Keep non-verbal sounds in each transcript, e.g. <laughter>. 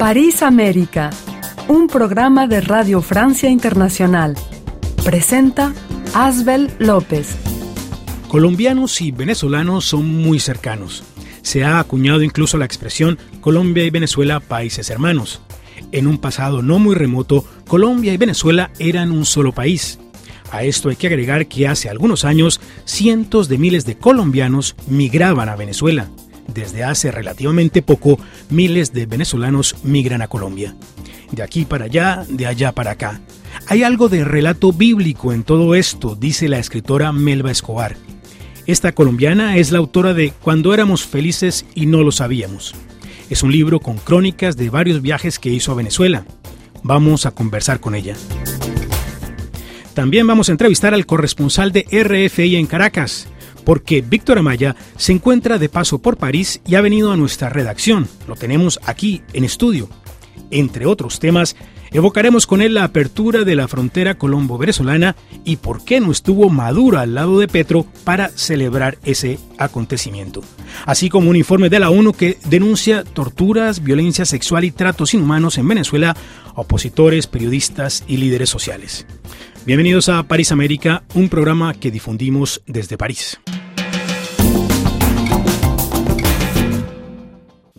París América, un programa de Radio Francia Internacional. Presenta Asbel López. Colombianos y venezolanos son muy cercanos. Se ha acuñado incluso la expresión Colombia y Venezuela países hermanos. En un pasado no muy remoto, Colombia y Venezuela eran un solo país. A esto hay que agregar que hace algunos años cientos de miles de colombianos migraban a Venezuela. Desde hace relativamente poco, miles de venezolanos migran a Colombia. De aquí para allá, de allá para acá. Hay algo de relato bíblico en todo esto, dice la escritora Melba Escobar. Esta colombiana es la autora de Cuando éramos felices y no lo sabíamos. Es un libro con crónicas de varios viajes que hizo a Venezuela. Vamos a conversar con ella. También vamos a entrevistar al corresponsal de RFI en Caracas, porque Víctor Amaya se encuentra de paso por París y ha venido a nuestra redacción. Lo tenemos aquí en estudio. Entre otros temas, evocaremos con él la apertura de la frontera colombo-venezolana y por qué no estuvo Maduro al lado de Petro para celebrar ese acontecimiento. Así como un informe de la ONU que denuncia torturas, violencia sexual y tratos inhumanos en Venezuela opositores, periodistas y líderes sociales. Bienvenidos a París América, un programa que difundimos desde París.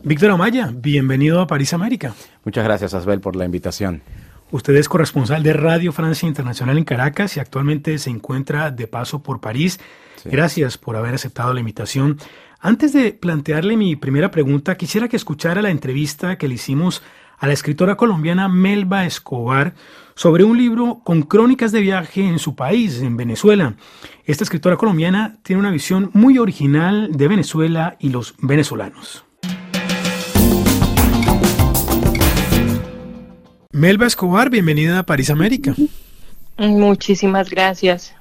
Víctor Amaya, bienvenido a París América. Muchas gracias, Asbel, por la invitación. Usted es corresponsal de Radio Francia Internacional en Caracas y actualmente se encuentra de paso por París. Gracias por haber aceptado la invitación. Antes de plantearle mi primera pregunta, quisiera que escuchara la entrevista que le hicimos a la escritora colombiana Melba Escobar sobre un libro con crónicas de viaje en su país, en Venezuela. Esta escritora colombiana tiene una visión muy original de Venezuela y los venezolanos. Melba Escobar, bienvenida a París América. Muchísimas gracias.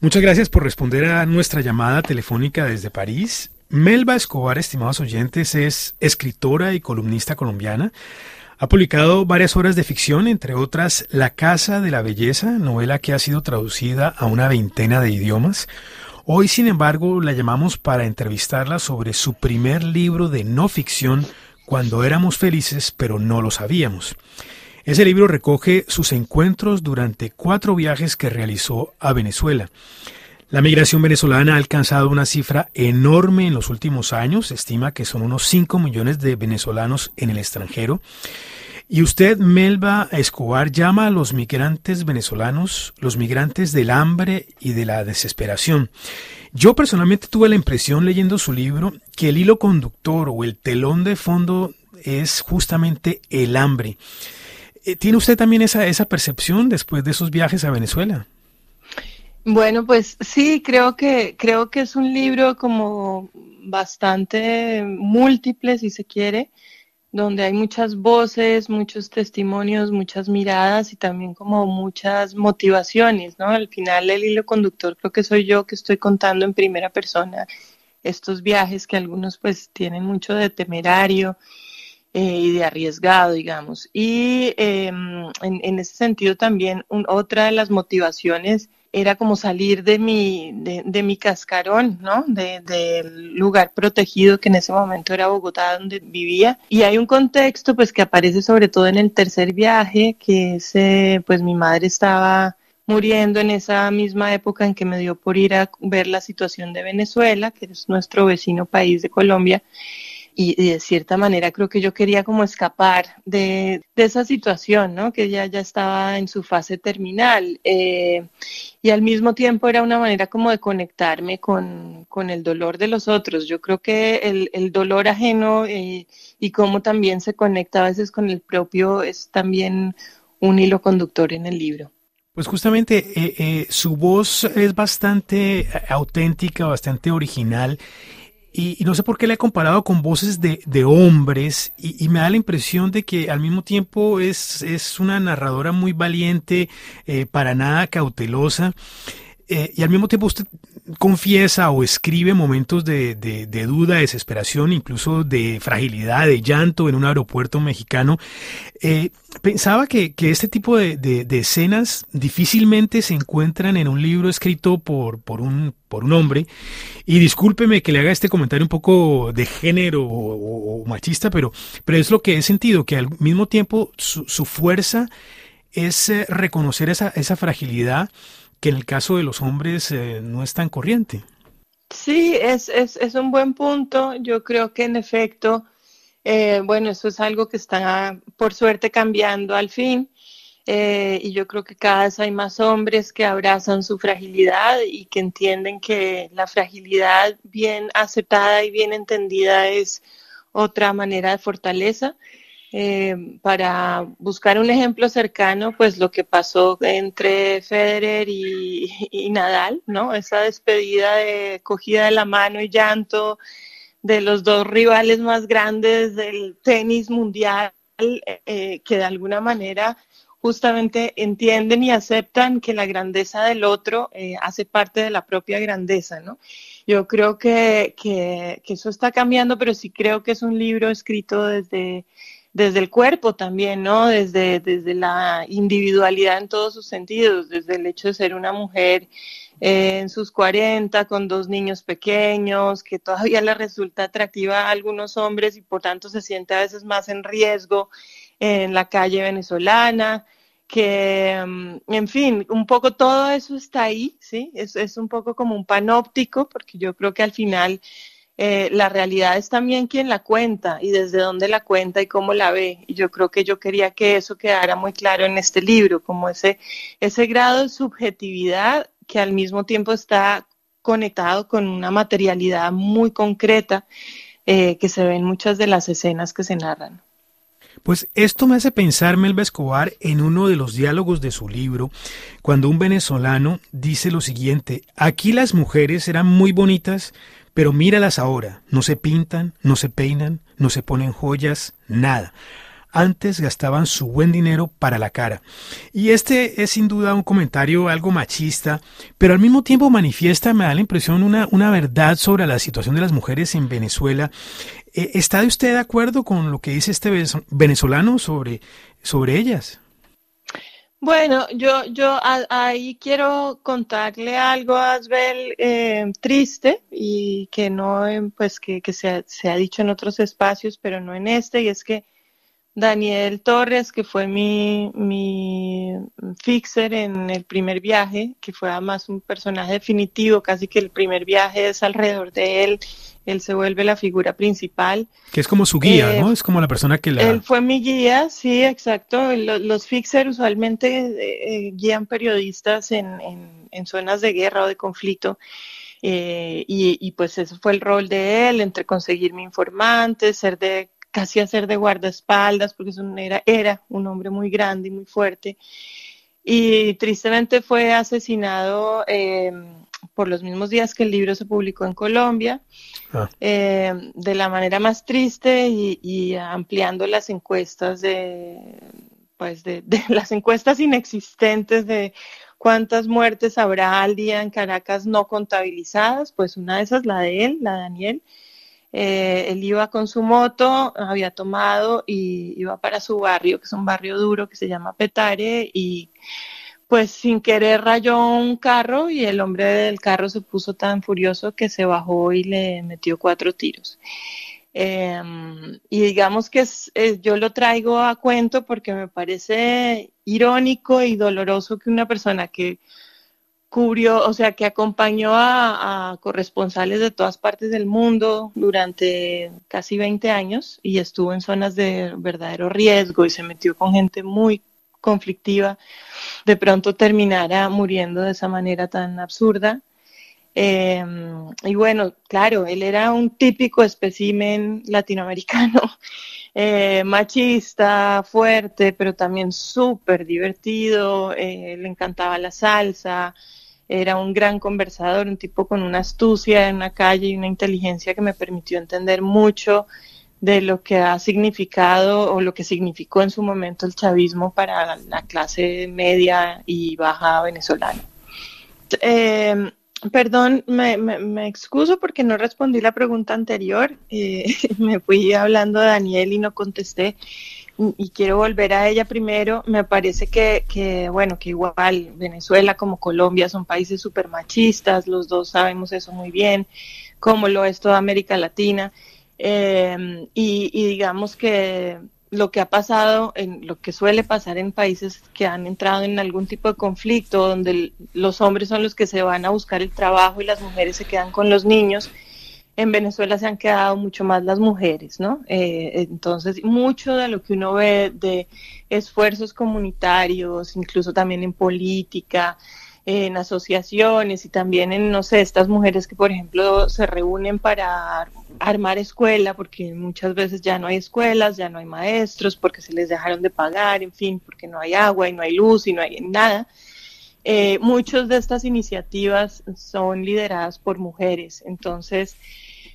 Muchas gracias por responder a nuestra llamada telefónica desde París. Melba Escobar, estimados oyentes, es escritora y columnista colombiana. Ha publicado varias obras de ficción, entre otras La Casa de la Belleza, novela que ha sido traducida a una veintena de idiomas. Hoy, sin embargo, la llamamos para entrevistarla sobre su primer libro de no ficción, Cuando éramos felices, pero no lo sabíamos. Ese libro recoge sus encuentros durante cuatro viajes que realizó a Venezuela. La migración venezolana ha alcanzado una cifra enorme en los últimos años, se estima que son unos 5 millones de venezolanos en el extranjero. Y usted, Melba Escobar, llama a los migrantes venezolanos los migrantes del hambre y de la desesperación. Yo personalmente tuve la impresión leyendo su libro que el hilo conductor o el telón de fondo es justamente el hambre. Eh, ¿Tiene usted también esa, esa percepción después de esos viajes a Venezuela? Bueno, pues sí, creo que, creo que es un libro como bastante múltiple, si se quiere, donde hay muchas voces, muchos testimonios, muchas miradas y también como muchas motivaciones, ¿no? Al final el hilo conductor creo que soy yo que estoy contando en primera persona estos viajes que algunos pues tienen mucho de temerario eh, y de arriesgado, digamos. Y em, en, ese sentido también otra de las motivaciones era como salir de mi, de, mi cascarón, ¿no? Del lugar protegido que en ese momento era Bogotá, donde vivía. Y hay un contexto, pues, que aparece sobre todo en el tercer viaje, que es, eh, pues, mi madre estaba muriendo en esa misma época en que me dio por ir a ver la situación de Venezuela, que es nuestro vecino país de Colombia y, de cierta manera creo que yo quería como escapar de, esa situación, ¿no? Que ya, ya estaba en su fase terminal eh, y al mismo tiempo era una manera como de conectarme con, con el dolor de los otros. Yo creo que el, el dolor ajeno eh, y cómo también se conecta a veces con el propio es también un hilo conductor en el libro. Pues justamente eh, su voz es bastante auténtica, bastante original y, no sé por qué le he comparado con voces de, hombres y, me da la impresión de que al mismo tiempo es, es una narradora muy valiente, eh, para nada cautelosa. Eh, y al mismo tiempo usted confiesa o escribe momentos de, de, de, duda, desesperación, incluso de fragilidad, de llanto en un aeropuerto mexicano. Eh, pensaba que, que, este tipo de, de, escenas difícilmente se encuentran en un libro escrito por, por, un, por un hombre. Y discúlpeme que le haga este comentario un poco de género o, o machista, pero, pero es lo que he sentido, que al mismo tiempo su, su fuerza es eh, reconocer esa, esa fragilidad que en el caso de los hombres eh, no es tan corriente. Sí, es, es, es, un buen punto. Yo creo que en efecto, eh, bueno, eso es algo que está por suerte cambiando al fin. Eh, y yo creo que cada vez hay más hombres que abrazan su fragilidad y que entienden que la fragilidad bien aceptada y bien entendida es otra manera de fortaleza. Eh, para buscar un ejemplo cercano, pues lo que pasó entre Federer y, Nadal, ¿no? Esa despedida de cogida de la mano y llanto de los dos rivales más grandes del tenis mundial, eh, que de alguna manera justamente entienden y aceptan que la grandeza del otro eh, hace parte de la propia grandeza, ¿no? Yo creo que, que, que, eso está cambiando, pero sí creo que es un libro escrito desde desde el cuerpo también, ¿no? Desde, desde la individualidad en todos sus sentidos, desde el hecho de ser una mujer eh, en sus 40 con dos niños pequeños, que todavía le resulta atractiva a algunos hombres y por tanto se siente a veces más en riesgo en la calle venezolana, que, mm, en fin, un poco todo eso está ahí, ¿sí? Es, es un poco como un panóptico, porque yo creo que al final eh, la realidad es también quien la cuenta y desde dónde la cuenta y cómo la ve. Y yo creo que yo quería que eso quedara muy claro en este libro, como ese, ese grado de subjetividad que al mismo tiempo está conectado con una materialidad muy concreta eh, que se ve en muchas de las escenas que se narran. Pues esto me hace pensar Melba Escobar en uno de los diálogos de su libro, cuando un venezolano dice lo siguiente, aquí las mujeres eran muy bonitas, pero míralas ahora, no se pintan, no se peinan, no se ponen joyas, nada. Antes gastaban su buen dinero para la cara. Y este es sin duda un comentario algo machista, pero al mismo tiempo manifiesta, me da la impresión, una, una verdad sobre la situación de las mujeres en Venezuela. Eh, ¿Está usted de acuerdo con lo que dice este venezolano sobre, sobre ellas? Bueno, yo, yo ahí quiero contarle algo a Asbel eh, triste y que no, eh, pues que, que se, se, ha dicho en otros espacios, pero no en este, y es que Daniel Torres, que fue mi, mi fixer en el primer viaje, que fue además un personaje definitivo, casi que el primer viaje es alrededor de él, él se vuelve la figura principal. Que es como su guía, ¿no? Eh, es como la persona que la... Él fue mi guía, sí, exacto. Los, los fixers usualmente eh, guían periodistas en, en, en, zonas de guerra o de conflicto. Eh, y, y, pues ese fue el rol de él, entre conseguirme informantes, ser de casi hacer de guardaespaldas, porque es un, era, era un hombre muy grande y muy fuerte. Y tristemente fue asesinado eh, por los mismos días que el libro se publicó en Colombia, ah. eh, de la manera más triste y, y, ampliando las encuestas de, pues de, de <laughs> las encuestas inexistentes de cuántas muertes habrá al día en Caracas no contabilizadas, pues una de esas, la de él, la de Daniel, eh, él iba con su moto, había tomado y iba para su barrio, que es un barrio duro que se llama Petare, y pues sin querer rayó un carro y el hombre del carro se puso tan furioso que se bajó y le metió cuatro tiros. Eh, y digamos que es, es, yo lo traigo a cuento porque me parece irónico y doloroso que una persona que cubrió, o sea, que acompañó a, a, corresponsales de todas partes del mundo durante casi 20 años y estuvo en zonas de verdadero riesgo y se metió con gente muy conflictiva, de pronto terminara muriendo de esa manera tan absurda. Eh, y bueno, claro, él era un típico espécimen latinoamericano, <laughs> eh, machista, fuerte, pero también súper divertido, eh, le encantaba la salsa, era un gran conversador, un tipo con una astucia en la calle y una inteligencia que me permitió entender mucho de lo que ha significado o lo que significó en su momento el chavismo para la clase media y baja venezolana. Eh, Perdón, me, me, excuso porque no respondí la pregunta anterior. Eh, <laughs> me fui hablando de Daniel y no contesté. Y quiero volver a ella primero. Me parece que, que bueno, que igual Venezuela como Colombia son países súper machistas. Los dos sabemos eso muy bien, como lo es toda América Latina. Eh, y, digamos que lo que ha pasado, en lo que suele pasar en países que han entrado en algún tipo de conflicto, donde los hombres son los que se van a buscar el trabajo y las mujeres se quedan con los niños. En Venezuela se han quedado mucho más las mujeres, ¿no? Eh, entonces, mucho de lo que uno ve de esfuerzos comunitarios, incluso también en política, en asociaciones y también en, no sé, estas mujeres que, por ejemplo, se reúnen para armar escuela, porque muchas veces ya no hay escuelas, ya no hay maestros, porque se les dejaron de pagar, en fin, porque no hay agua y no hay luz y no hay nada. Eh, muchas de estas iniciativas son lideradas por mujeres. Entonces,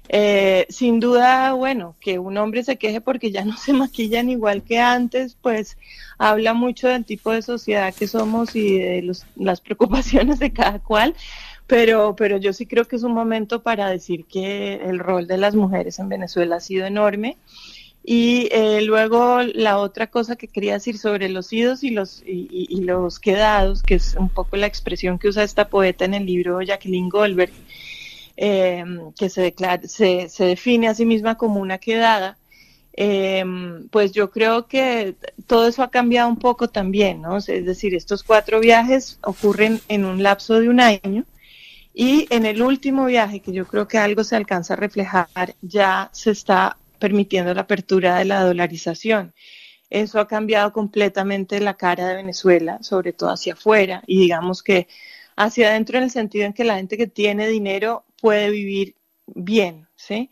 eh, sin duda, bueno, que un hombre se queje porque ya no <laughs> se maquillan igual que antes, pues habla mucho del tipo de sociedad que somos y de las <laughs> preocupaciones de cada cual. Pero, pero yo sí creo que es un momento para decir que el rol de las mujeres en Venezuela ha sido enorme. Y eh, luego la otra cosa que quería decir sobre los idos y los, y, los quedados, que es un poco la expresión que usa esta poeta en el libro Jacqueline Goldberg, eh, que se, se, se, define a sí misma como una quedada, eh, pues yo creo que todo eso ha cambiado un poco también, ¿no? Es decir, estos cuatro viajes ocurren en un lapso de un año y en el último viaje, que yo creo que algo se alcanza a reflejar, ya se está permitiendo la apertura de la dolarización. Eso ha cambiado completamente la cara de Venezuela, sobre todo hacia afuera, y digamos que hacia adentro en el sentido en que la gente que tiene dinero puede vivir bien, ¿sí?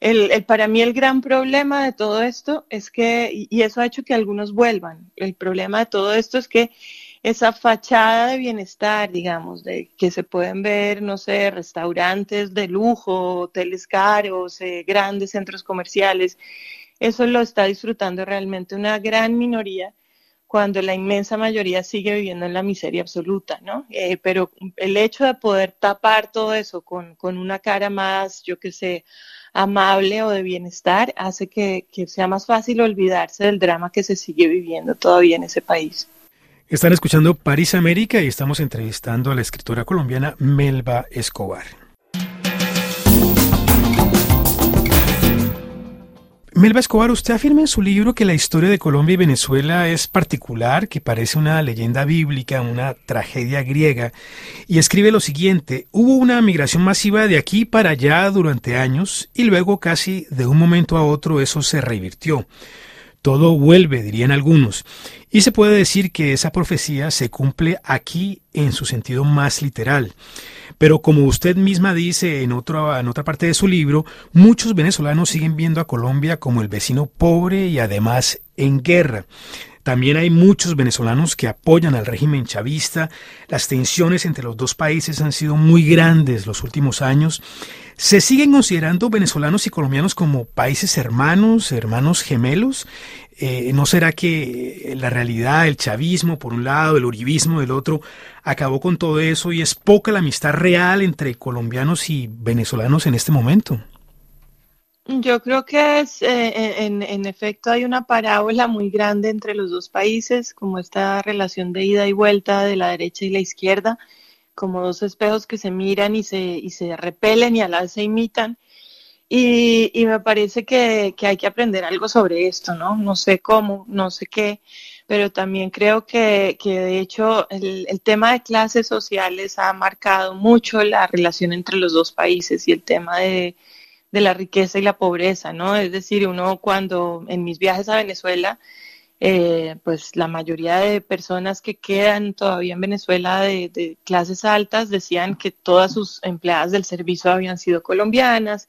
El, para mí el gran problema de todo esto es que, y eso ha hecho que algunos vuelvan, el problema de todo esto es que esa fachada de bienestar, digamos, de que se pueden ver, no sé, restaurantes de lujo, hoteles caros, eh, grandes centros comerciales, eso lo está disfrutando realmente una gran minoría cuando la inmensa mayoría sigue viviendo en la miseria absoluta, ¿no? Eh, pero el hecho de poder tapar todo eso con, con una cara más, yo qué sé, amable o de bienestar, hace que, que sea más fácil olvidarse del drama que se sigue viviendo todavía en ese país. Están escuchando París América y estamos entrevistando a la escritora colombiana Melba Escobar. Melba Escobar, usted afirma en su libro que la historia de Colombia y Venezuela es particular, que parece una leyenda bíblica, una tragedia griega, y escribe lo siguiente, hubo una migración masiva de aquí para allá durante años y luego casi de un momento a otro eso se revirtió. Todo vuelve, dirían algunos, y se puede decir que esa profecía se cumple aquí en su sentido más literal. Pero como usted misma dice en, otra, en otra parte de su libro, muchos venezolanos siguen viendo a Colombia como el vecino pobre y además en guerra. También hay muchos venezolanos que apoyan al régimen chavista. Las tensiones entre los dos países han sido muy grandes los últimos años. ¿Se siguen considerando venezolanos y colombianos como países hermanos, hermanos gemelos? Eh, ¿No será que la realidad, el chavismo por un lado, el uribismo del otro, acabó con todo eso y es poca la amistad real entre colombianos y venezolanos en este momento? Yo creo que es, eh, en, en, efecto hay una parábola muy grande entre los dos países, como esta relación de ida y vuelta de la derecha y la izquierda, como dos espejos que se miran y se, y se repelen y a la se imitan. Y, y me parece que, que, hay que aprender algo sobre esto, ¿no? No sé cómo, no sé qué, pero también creo que, que de hecho el, el, tema de clases sociales ha marcado mucho la relación entre los dos países y el tema de, de la riqueza y la pobreza, ¿no? Es decir, uno cuando en mis viajes a Venezuela, eh, pues la mayoría de personas que quedan todavía en Venezuela de, de clases altas decían que todas sus empleadas del servicio habían sido colombianas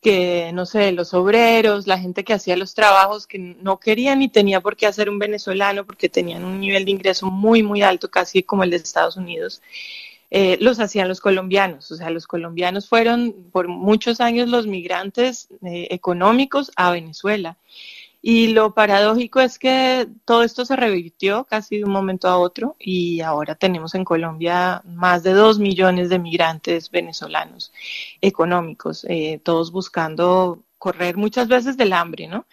que, no sé, los obreros, la gente que hacía los trabajos que no querían ni tenía por qué hacer un venezolano porque tenían un nivel de ingreso muy, muy alto, casi como el de Estados Unidos, eh, los hacían los colombianos. O sea, los colombianos fueron por muchos años los migrantes eh, económicos a Venezuela. Y lo paradójico es que todo esto se revirtió casi de un momento a otro y ahora tenemos en Colombia más de dos millones de migrantes venezolanos económicos, eh, todos buscando correr muchas veces del hambre, ¿no?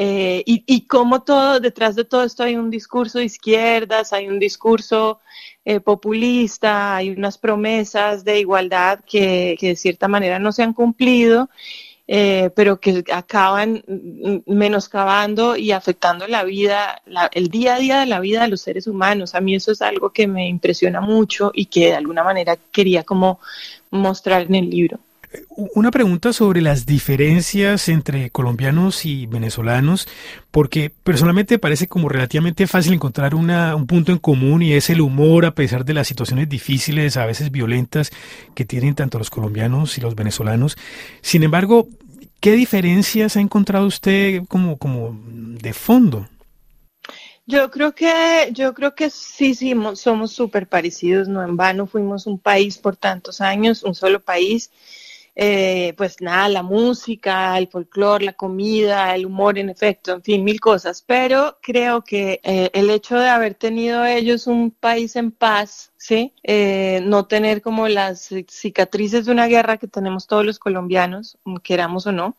Eh, y, como todo, detrás de todo esto hay un discurso de izquierdas, hay un discurso eh, populista, hay unas promesas de igualdad que, que de cierta manera no se han cumplido eh, pero que acaban menoscabando y afectando la vida, el día a día de la vida de los seres humanos. A mí eso es algo que me impresiona mucho y que de alguna manera quería como mostrar en el libro. Una pregunta sobre las diferencias entre colombianos y venezolanos, porque personalmente parece como relativamente fácil encontrar una, un punto en común y es el humor a pesar de las situaciones difíciles, a veces violentas, que tienen tanto los colombianos y los venezolanos. Sin embargo, ¿qué diferencias ha encontrado usted como, como de fondo? Yo creo que, yo creo que sí, sí, somos súper parecidos, no en vano fuimos un país por tantos años, un solo país eh, pues nada, la música, el folclore, la comida, el humor, en efecto, en fin, mil cosas. Pero creo que eh, el hecho de haber tenido ellos un país en paz, ¿sí? Eh, no tener como las cicatrices de una guerra que tenemos todos los colombianos, queramos o no,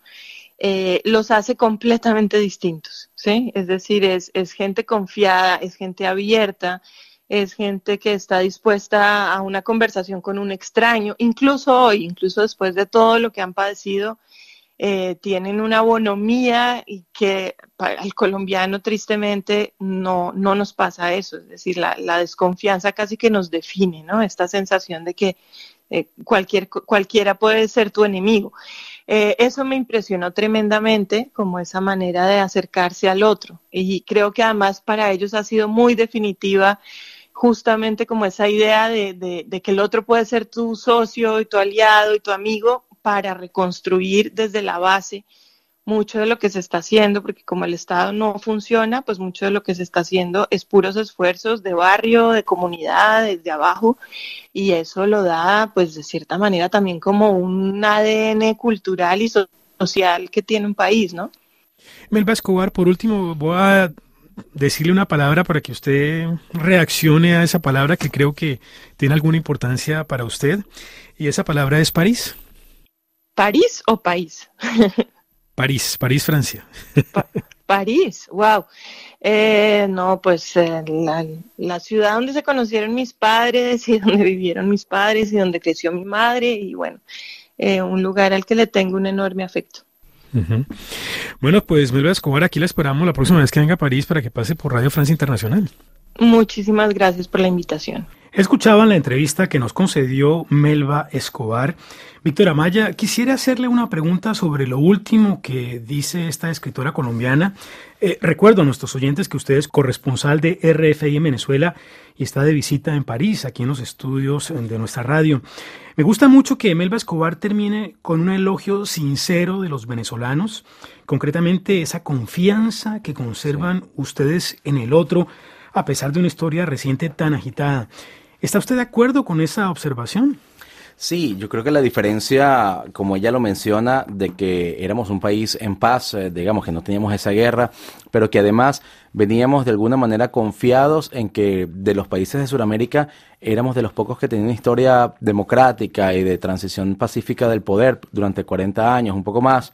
los hace completamente distintos, ¿sí? Es decir, es, es gente confiada, es gente abierta, es gente que está dispuesta a una conversación con un extraño, incluso hoy, incluso después de todo lo que han padecido, eh, tienen una bonomía y que para el colombiano tristemente no, no nos pasa eso, es decir, la, desconfianza casi que nos define, ¿no? Esta sensación de que eh, cualquier, cualquiera puede ser tu enemigo. Eh, eso me impresionó tremendamente, como esa manera de acercarse al otro. Y creo que además para ellos ha sido muy definitiva justamente como esa idea de, que el otro puede ser tu socio y tu aliado y tu amigo para reconstruir desde la base mucho de lo que se está haciendo, porque como el Estado no funciona, pues mucho de lo que se está haciendo es puros esfuerzos de barrio, de comunidad, desde abajo, y eso lo da, pues de cierta manera también como un ADN cultural y social que tiene un país, ¿no? Melba Escobar, por último, voy a decirle una palabra para que usted reaccione a esa palabra que creo que tiene alguna importancia para usted. Y esa palabra es París. ¿París o país? <laughs> París, París, Francia. París, wow. Eh, no, pues eh, la, ciudad donde se conocieron mis padres y <laughs> donde vivieron mis padres y donde creció mi madre y bueno, eh, un lugar al que le tengo un enorme afecto. Bueno, pues Melba Escobar, aquí la esperamos la próxima vez que venga a París para que pase por Radio Francia Internacional. Muchísimas gracias por la invitación. Escuchaban la entrevista que nos concedió Melba Escobar. Víctor Amaya, quisiera hacerle una pregunta sobre lo último que dice esta escritora colombiana. Eh, recuerdo a nuestros oyentes que usted es corresponsal de RFI en Venezuela y está de visita en París, aquí en los estudios de nuestra radio. Me gusta mucho que Melba Escobar termine con un elogio sincero de los venezolanos, concretamente esa confianza que conservan ustedes en el otro a pesar de una historia reciente tan agitada. ¿Está usted de acuerdo con esa observación? Sí, yo creo que la diferencia, como ella lo menciona, de que éramos un país en paz, eh, digamos que no teníamos esa guerra, pero que además veníamos de alguna manera confiados en que de los países de Sudamérica éramos de los pocos que tenían historia democrática y de transición pacífica del poder durante 40 años, un poco más.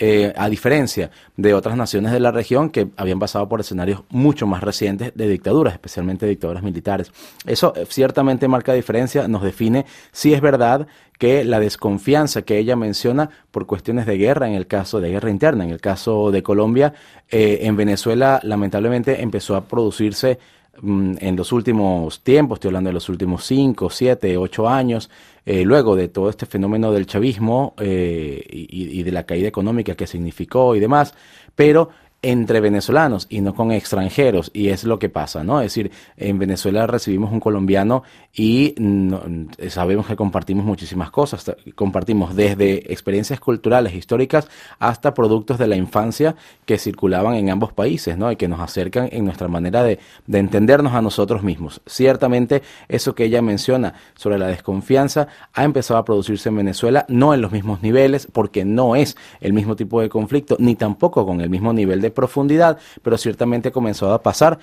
Eh, a diferencia de otras naciones de la región que habían pasado por escenarios mucho más recientes de dictaduras, especialmente dictaduras militares. Eso eh, ciertamente marca diferencia, nos define si es verdad que la desconfianza que ella menciona por cuestiones de guerra, en el caso de guerra interna, en el caso de Colombia, eh, en Venezuela lamentablemente empezó a producirse en los últimos tiempos, estoy hablando de los últimos 5, 7, 8 años, eh, luego de todo este fenómeno del chavismo eh, y, de la caída económica que significó y demás, pero entre venezolanos y no con extranjeros y es lo que pasa, ¿no? Es decir, en Venezuela recibimos un colombiano y sabemos que compartimos muchísimas cosas, compartimos desde experiencias culturales, históricas, hasta productos de la infancia que circulaban en ambos países, ¿no? Y que nos acercan en nuestra manera de, de entendernos a nosotros mismos. Ciertamente, eso que ella menciona sobre la desconfianza ha empezado a producirse en Venezuela, no en los mismos niveles, porque no es el mismo tipo de conflicto, ni tampoco con el mismo nivel de profundidad, pero ciertamente comenzó a pasar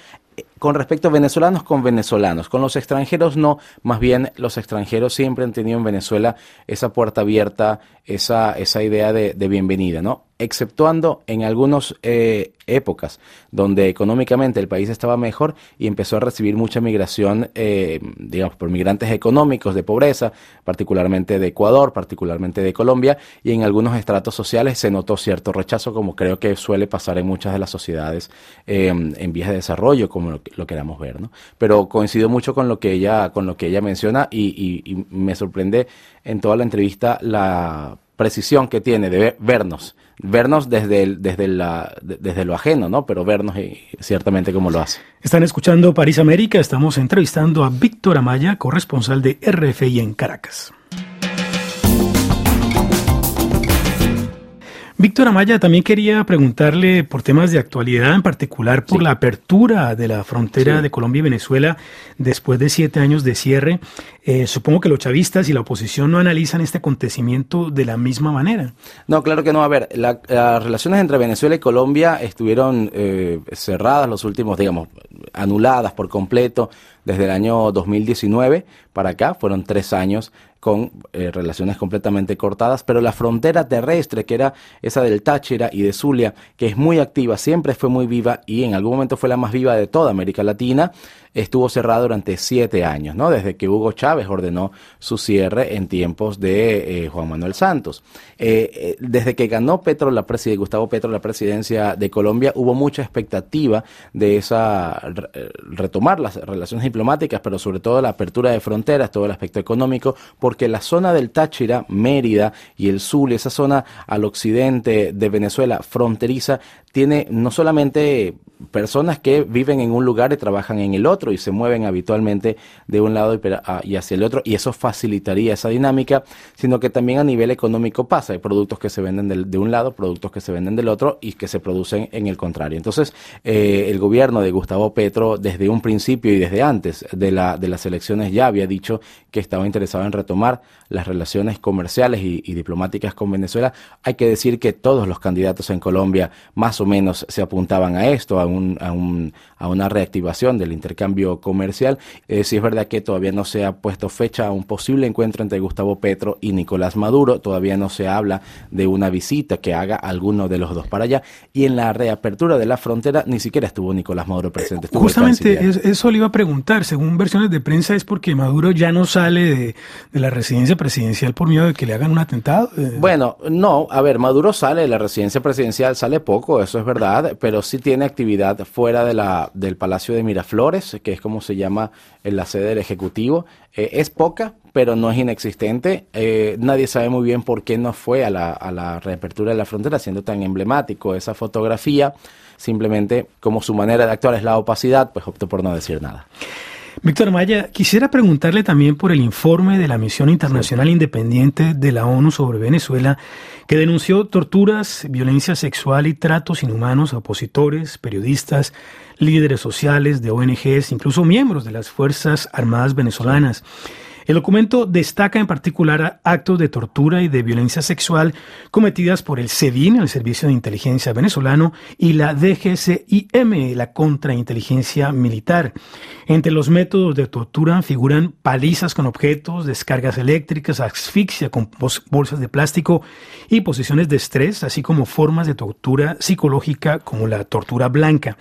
con respecto a venezolanos con venezolanos, con los extranjeros no, más bien los extranjeros siempre han tenido en Venezuela esa puerta abierta, esa, esa idea de, bienvenida, ¿no? Exceptuando en algunas eh, épocas donde económicamente el país estaba mejor y empezó a recibir mucha migración, eh, digamos, por migrantes económicos de pobreza, particularmente de Ecuador, particularmente de Colombia, y en algunos estratos sociales se notó cierto rechazo, como creo que suele pasar en muchas de las sociedades eh, en vías de desarrollo, como lo, lo queramos ver, ¿no? Pero coincido mucho con lo que ella, con lo que ella menciona y, me sorprende en toda la entrevista la precisión que tiene de vernos, vernos desde, desde, la, desde lo ajeno, ¿no? Pero vernos y, ciertamente como lo hace. Están escuchando París América, estamos entrevistando a Víctor Amaya, corresponsal de RFI en Caracas. Víctor Amaya, también quería preguntarle por temas de actualidad, en particular por la apertura de la frontera de Colombia y Venezuela después de siete años de cierre. Eh, supongo que los chavistas y la oposición no analizan este acontecimiento de la misma manera. No, claro que no. A ver, las relaciones entre Venezuela y Colombia estuvieron eh, cerradas los últimos, digamos, anuladas por completo desde el año 2019 para acá. Fueron tres años con eh, relaciones completamente cortadas, pero la frontera terrestre, que era esa del Táchira y de Zulia, que es muy activa, siempre fue muy viva y en algún momento fue la más viva de toda América Latina, estuvo cerrada durante siete años, ¿no? Desde que Hugo Chávez ordenó su cierre en tiempos de eh, Juan Manuel Santos. Eh, eh, desde que ganó Petro, la Gustavo Petro, la presidencia de Colombia, hubo mucha expectativa de esa retomar las relaciones diplomáticas, pero sobre todo la apertura de fronteras, todo el aspecto económico, porque la zona del Táchira, Mérida y el sur, esa zona al occidente de Venezuela fronteriza, tiene no solamente personas que viven en un lugar y trabajan en el otro y se mueven habitualmente de un lado y hacia el otro y eso facilitaría esa dinámica, sino que también a nivel económico pasa, hay productos que se venden de un lado, productos que se venden del otro y que se producen en el contrario. Entonces, eh, el gobierno de Gustavo Petro desde un principio y desde antes de, la, de las elecciones ya había dicho que estaba interesado en retomar las relaciones comerciales y, y diplomáticas con Venezuela. Hay que decir que todos los candidatos en Colombia más o menos se apuntaban a esto, a, un, a, un, a una reactivación del intercambio comercial. Eh, si es verdad que todavía no se ha puesto fecha a un posible encuentro entre Gustavo Petro y Nicolás Maduro, todavía no se habla de una visita que haga alguno de los dos para allá. Y en la reapertura de la frontera ni siquiera estuvo Nicolás Maduro presente. Justamente eso le iba a preguntar. Según versiones de prensa es porque Maduro ya no sale de, de la residencia presidencial por miedo de que le hagan un atentado. Eh, bueno, no, a ver, Maduro sale de la residencia presidencial, sale poco, eso es verdad, pero sí tiene actividad fuera de la, del Palacio de Miraflores, que es como se llama en la sede del Ejecutivo. Eh, es poca, pero no es inexistente. Eh, nadie sabe muy bien por qué no fue a la, a la reapertura de la frontera, siendo tan emblemático esa fotografía. Simplemente, como su manera de actuar es la opacidad, pues optó por no decir nada. Víctor Maya, quisiera preguntarle también por el informe de la Misión Internacional Independiente de la ONU sobre Venezuela, que denunció torturas, violencia sexual y tratos inhumanos a opositores, periodistas, líderes sociales de ONGs, incluso miembros de las Fuerzas Armadas venezolanas. El documento destaca en particular actos de tortura y de violencia sexual cometidas por el SEDIN, el Servicio de Inteligencia Venezolano, y la DGCIM, la Contrainteligencia Militar. Entre los métodos de tortura figuran palizas con objetos, descargas eléctricas, asfixia con bolsas de plástico y posiciones de estrés, así como formas de tortura psicológica como la tortura blanca.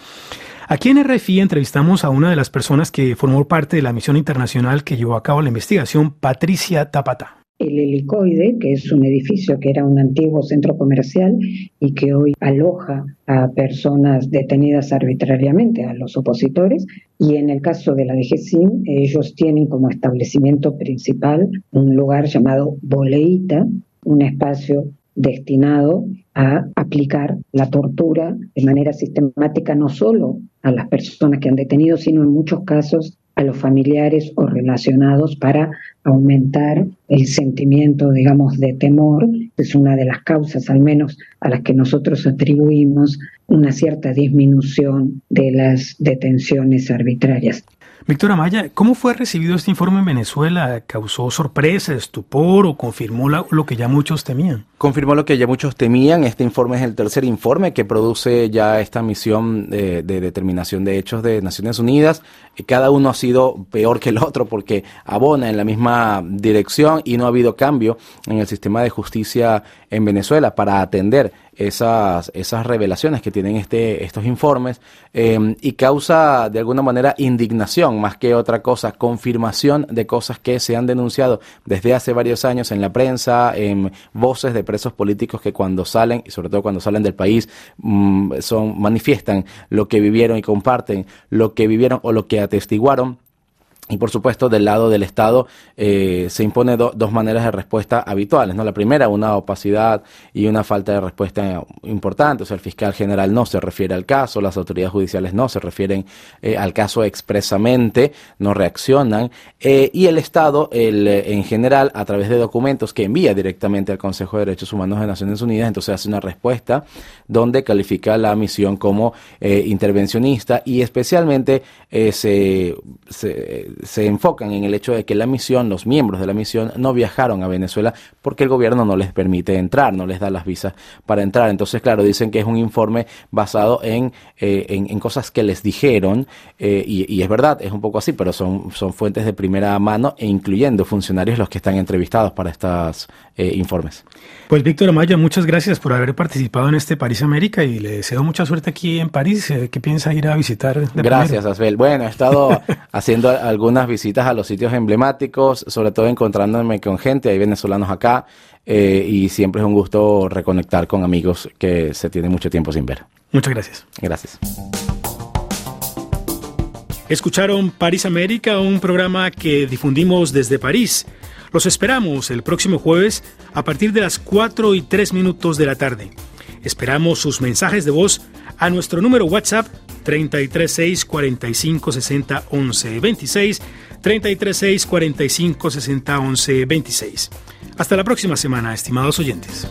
Aquí en RFI entrevistamos a una de las personas que formó parte de la misión internacional que llevó a cabo la investigación, Patricia Tapata. El helicoide, que es un edificio que era un antiguo centro comercial y que hoy aloja a personas detenidas arbitrariamente, a los opositores, y en el caso de la DGCIM, ellos tienen como establecimiento principal un lugar llamado Boleita, un espacio destinado a aplicar la tortura de manera sistemática no solo a las personas que han detenido, sino en muchos casos a los familiares o relacionados para aumentar el sentimiento, digamos, de temor, es una de las causas al menos a las que nosotros atribuimos una cierta disminución de las detenciones arbitrarias. Víctor Amaya, ¿cómo fue recibido este informe en Venezuela? ¿Causó sorpresa, estupor o confirmó lo que ya muchos temían? Confirmó lo que ya muchos temían. Este informe es el tercer informe que produce ya esta misión de, determinación de hechos de Naciones Unidas. Cada uno ha sido peor que el otro porque abona en la misma dirección y no ha habido cambio en el sistema de justicia en Venezuela para atender esas, esas revelaciones que tienen este, estos informes eh, y causa de alguna manera indignación más que otra cosa, confirmación de cosas que se han denunciado desde hace varios años en la prensa, en voces de presos políticos que cuando salen, y sobre todo cuando salen del país, mm, son, manifiestan lo que vivieron y comparten lo que vivieron o lo que atestiguaron y por supuesto, del lado del Estado eh, se impone dos maneras de respuesta habituales. ¿no? La primera, una opacidad y una falta de respuesta importante. O sea, el fiscal general no se refiere al caso, las autoridades judiciales no se refieren eh, al caso expresamente, no reaccionan. Eh, y el Estado, el, en general, a través de documentos que envía directamente al Consejo de Derechos Humanos de Naciones Unidas, entonces hace una respuesta donde califica la misión como intervencionista y especialmente se, se se enfocan en el hecho de que la misión, los miembros de la misión, no viajaron a Venezuela porque el gobierno no les permite entrar, no les da las visas para entrar. Entonces, claro, dicen que es un informe basado en, eh, en, cosas que les dijeron, eh, y, es verdad, es un poco así, pero son, son fuentes de primera mano e incluyendo funcionarios los que están entrevistados para estos eh, informes. Pues Víctor Amaya, muchas gracias por haber participado en este París América y le deseo mucha suerte aquí en París. ¿Qué piensa ir a visitar? gracias, Asbel. Bueno, he estado <laughs> haciendo algo algunas visitas a los sitios emblemáticos, sobre todo encontrándome con gente, hay venezolanos acá, eh, y siempre es un gusto reconectar con amigos que se tiene mucho tiempo sin ver. Muchas gracias. Gracias. Escucharon París América, un programa que difundimos desde París. Los esperamos el próximo jueves a partir de las 4 y 3 minutos de la tarde. Esperamos sus mensajes de voz a nuestro número WhatsApp 336 45 60 11 26 336 45 60 11 26. Hasta la próxima semana, estimados oyentes.